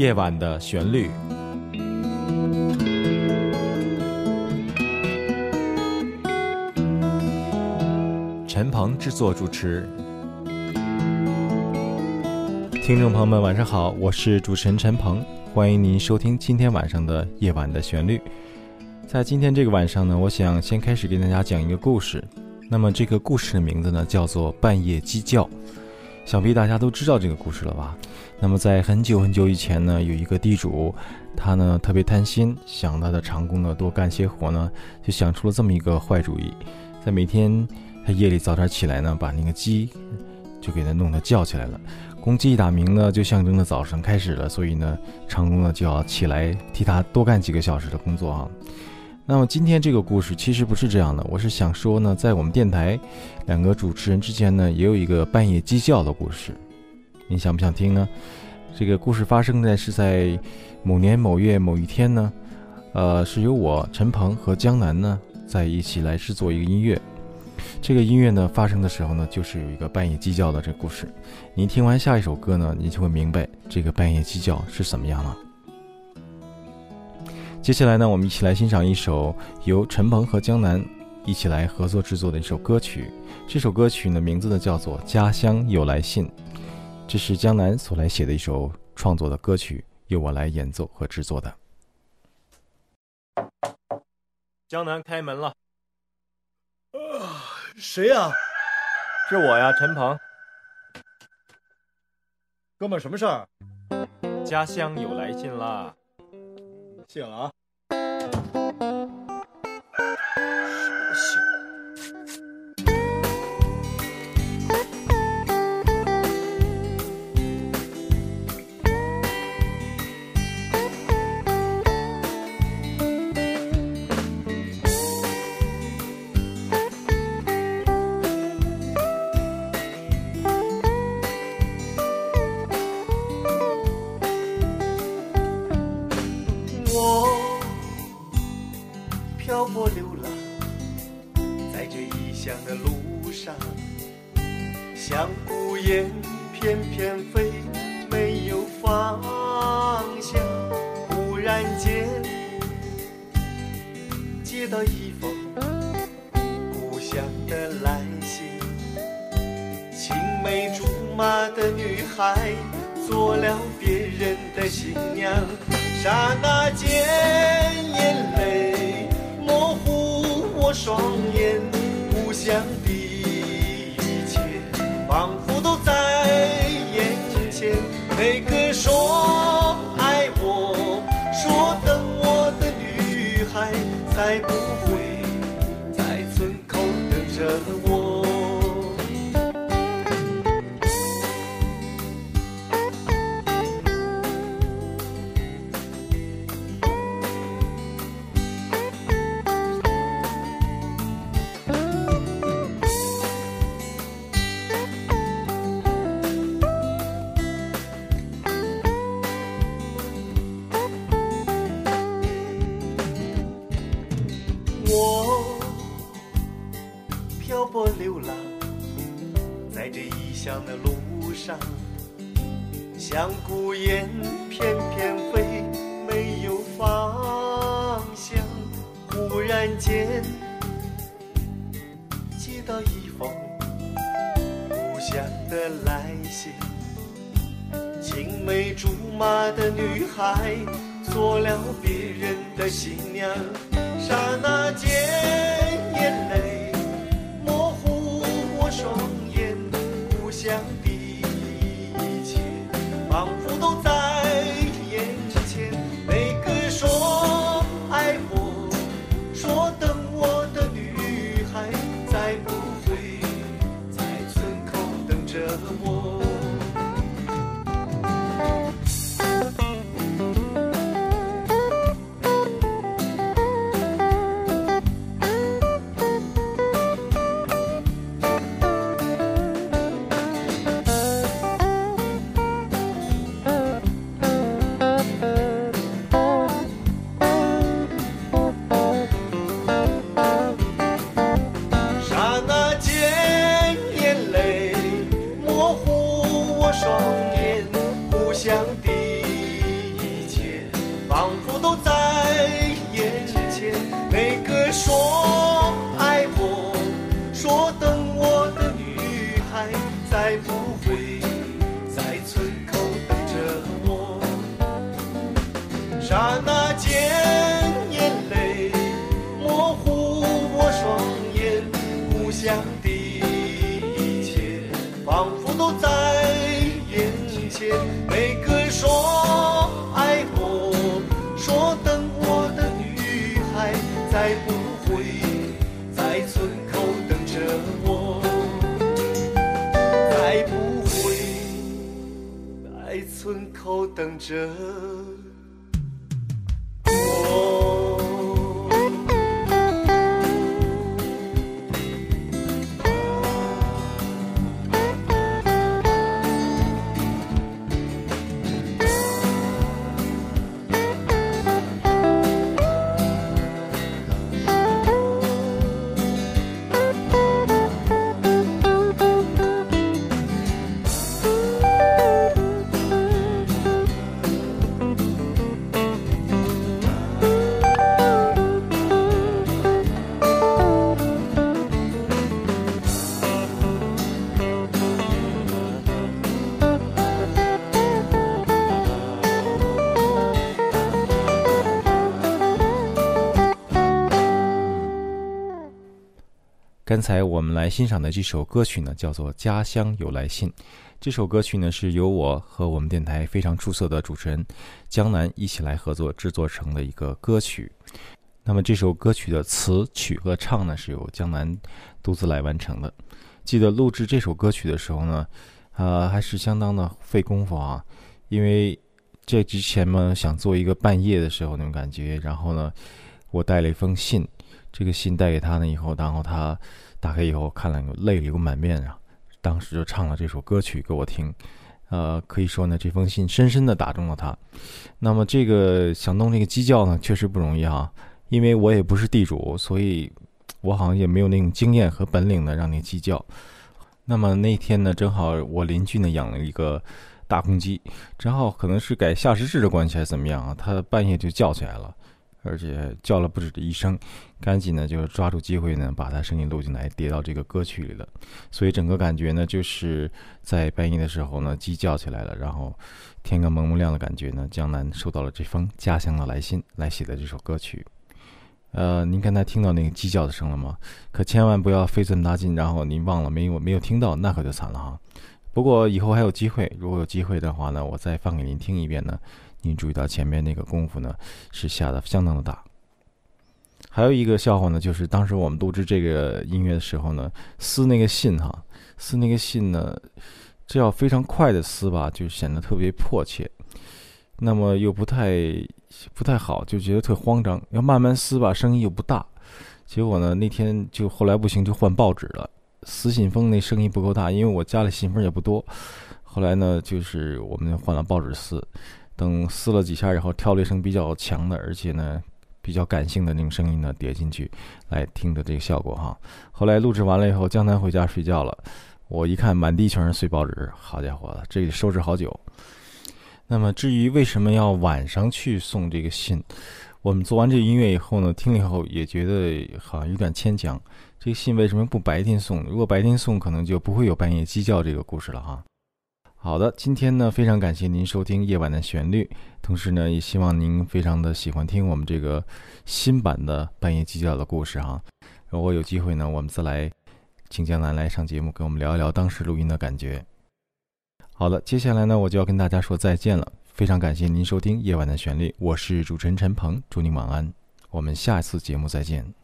夜晚的旋律。陈鹏制作主持。听众朋友们，晚上好，我是主持人陈鹏，欢迎您收听今天晚上的夜晚的旋律。在今天这个晚上呢，我想先开始给大家讲一个故事。那么这个故事的名字呢，叫做《半夜鸡叫》。想必大家都知道这个故事了吧？那么在很久很久以前呢，有一个地主，他呢特别贪心，想他的长工呢多干些活呢，就想出了这么一个坏主意，在每天他夜里早点起来呢，把那个鸡就给他弄得叫起来了。公鸡一打鸣呢，就象征着早晨开始了，所以呢，长工呢就要起来替他多干几个小时的工作啊。那么今天这个故事其实不是这样的，我是想说呢，在我们电台两个主持人之间呢，也有一个半夜鸡叫的故事，你想不想听呢？这个故事发生在是在某年某月某一天呢，呃，是由我陈鹏和江南呢在一起来制作一个音乐。这个音乐呢发生的时候呢，就是有一个半夜鸡叫的这个故事。你听完下一首歌呢，你就会明白这个半夜鸡叫是怎么样了。接下来呢，我们一起来欣赏一首由陈鹏和江南一起来合作制作的一首歌曲。这首歌曲呢，名字呢叫做《家乡有来信》，这是江南所来写的一首创作的歌曲，由我来演奏和制作的。江南开门了。谁呀？是我呀，陈鹏。哥们，什么事儿？家乡有来信啦。谢了啊。漂泊流浪，在这异乡的路上，像孤雁翩翩飞，没有方向。忽然间，接到一封故乡的来信，青梅竹马的女孩做了别人的新娘。刹那间。我双眼，故乡的路上像孤雁翩翩飞，没有方向。忽然间接到一封故乡的来信，青梅竹马的女孩做了别人的新娘，刹那间眼泪想的一切，仿佛都在眼前。每个说爱我、说等我的女孩，再不会在村口等着我，再不会在村口等着刚才我们来欣赏的这首歌曲呢，叫做《家乡有来信》。这首歌曲呢，是由我和我们电台非常出色的主持人江南一起来合作制作成的一个歌曲。那么这首歌曲的词曲和唱呢，是由江南独自来完成的。记得录制这首歌曲的时候呢，呃，还是相当的费功夫啊，因为这之前嘛，想做一个半夜的时候那种感觉，然后呢，我带了一封信。这个信带给他呢以后，然后他打开以后看了，泪流满面啊！当时就唱了这首歌曲给我听，呃，可以说呢，这封信深深的打中了他。那么这个想弄这个鸡叫呢，确实不容易啊，因为我也不是地主，所以我好像也没有那种经验和本领呢，让那鸡叫。那么那天呢，正好我邻居呢养了一个大公鸡，正好可能是改夏时制的关系还是怎么样啊，它半夜就叫起来了。而且叫了不止这一声，赶紧呢就抓住机会呢，把他声音录进来，叠到这个歌曲里了。所以整个感觉呢，就是在半夜的时候呢，鸡叫起来了，然后天刚蒙蒙亮的感觉呢，江南收到了这封家乡的来信，来写的这首歌曲。呃，您刚才听到那个鸡叫的声了吗？可千万不要费这么大劲，然后您忘了没有没有听到，那可就惨了哈。不过以后还有机会，如果有机会的话呢，我再放给您听一遍呢。您注意到前面那个功夫呢，是下的相当的大。还有一个笑话呢，就是当时我们录制这个音乐的时候呢，撕那个信哈，撕那个信呢，这要非常快的撕吧，就显得特别迫切。那么又不太不太好，就觉得特慌张。要慢慢撕吧，声音又不大。结果呢，那天就后来不行，就换报纸了。撕信封那声音不够大，因为我家里信封也不多。后来呢，就是我们换了报纸撕。等撕了几下以后，跳了一声比较强的，而且呢比较感性的那种声音呢，叠进去，来听的这个效果哈。后来录制完了以后，江南回家睡觉了。我一看，满地全是碎报纸，好家伙，这里收拾好久。那么至于为什么要晚上去送这个信，我们做完这个音乐以后呢，听了以后也觉得好像有点牵强。这个信为什么不白天送？如果白天送，可能就不会有半夜鸡叫这个故事了哈。好的，今天呢，非常感谢您收听《夜晚的旋律》，同时呢，也希望您非常的喜欢听我们这个新版的半夜鸡叫的故事哈。如果有机会呢，我们再来请江南来上节目，跟我们聊一聊当时录音的感觉。好的，接下来呢，我就要跟大家说再见了。非常感谢您收听《夜晚的旋律》，我是主持人陈鹏，祝您晚安，我们下次节目再见。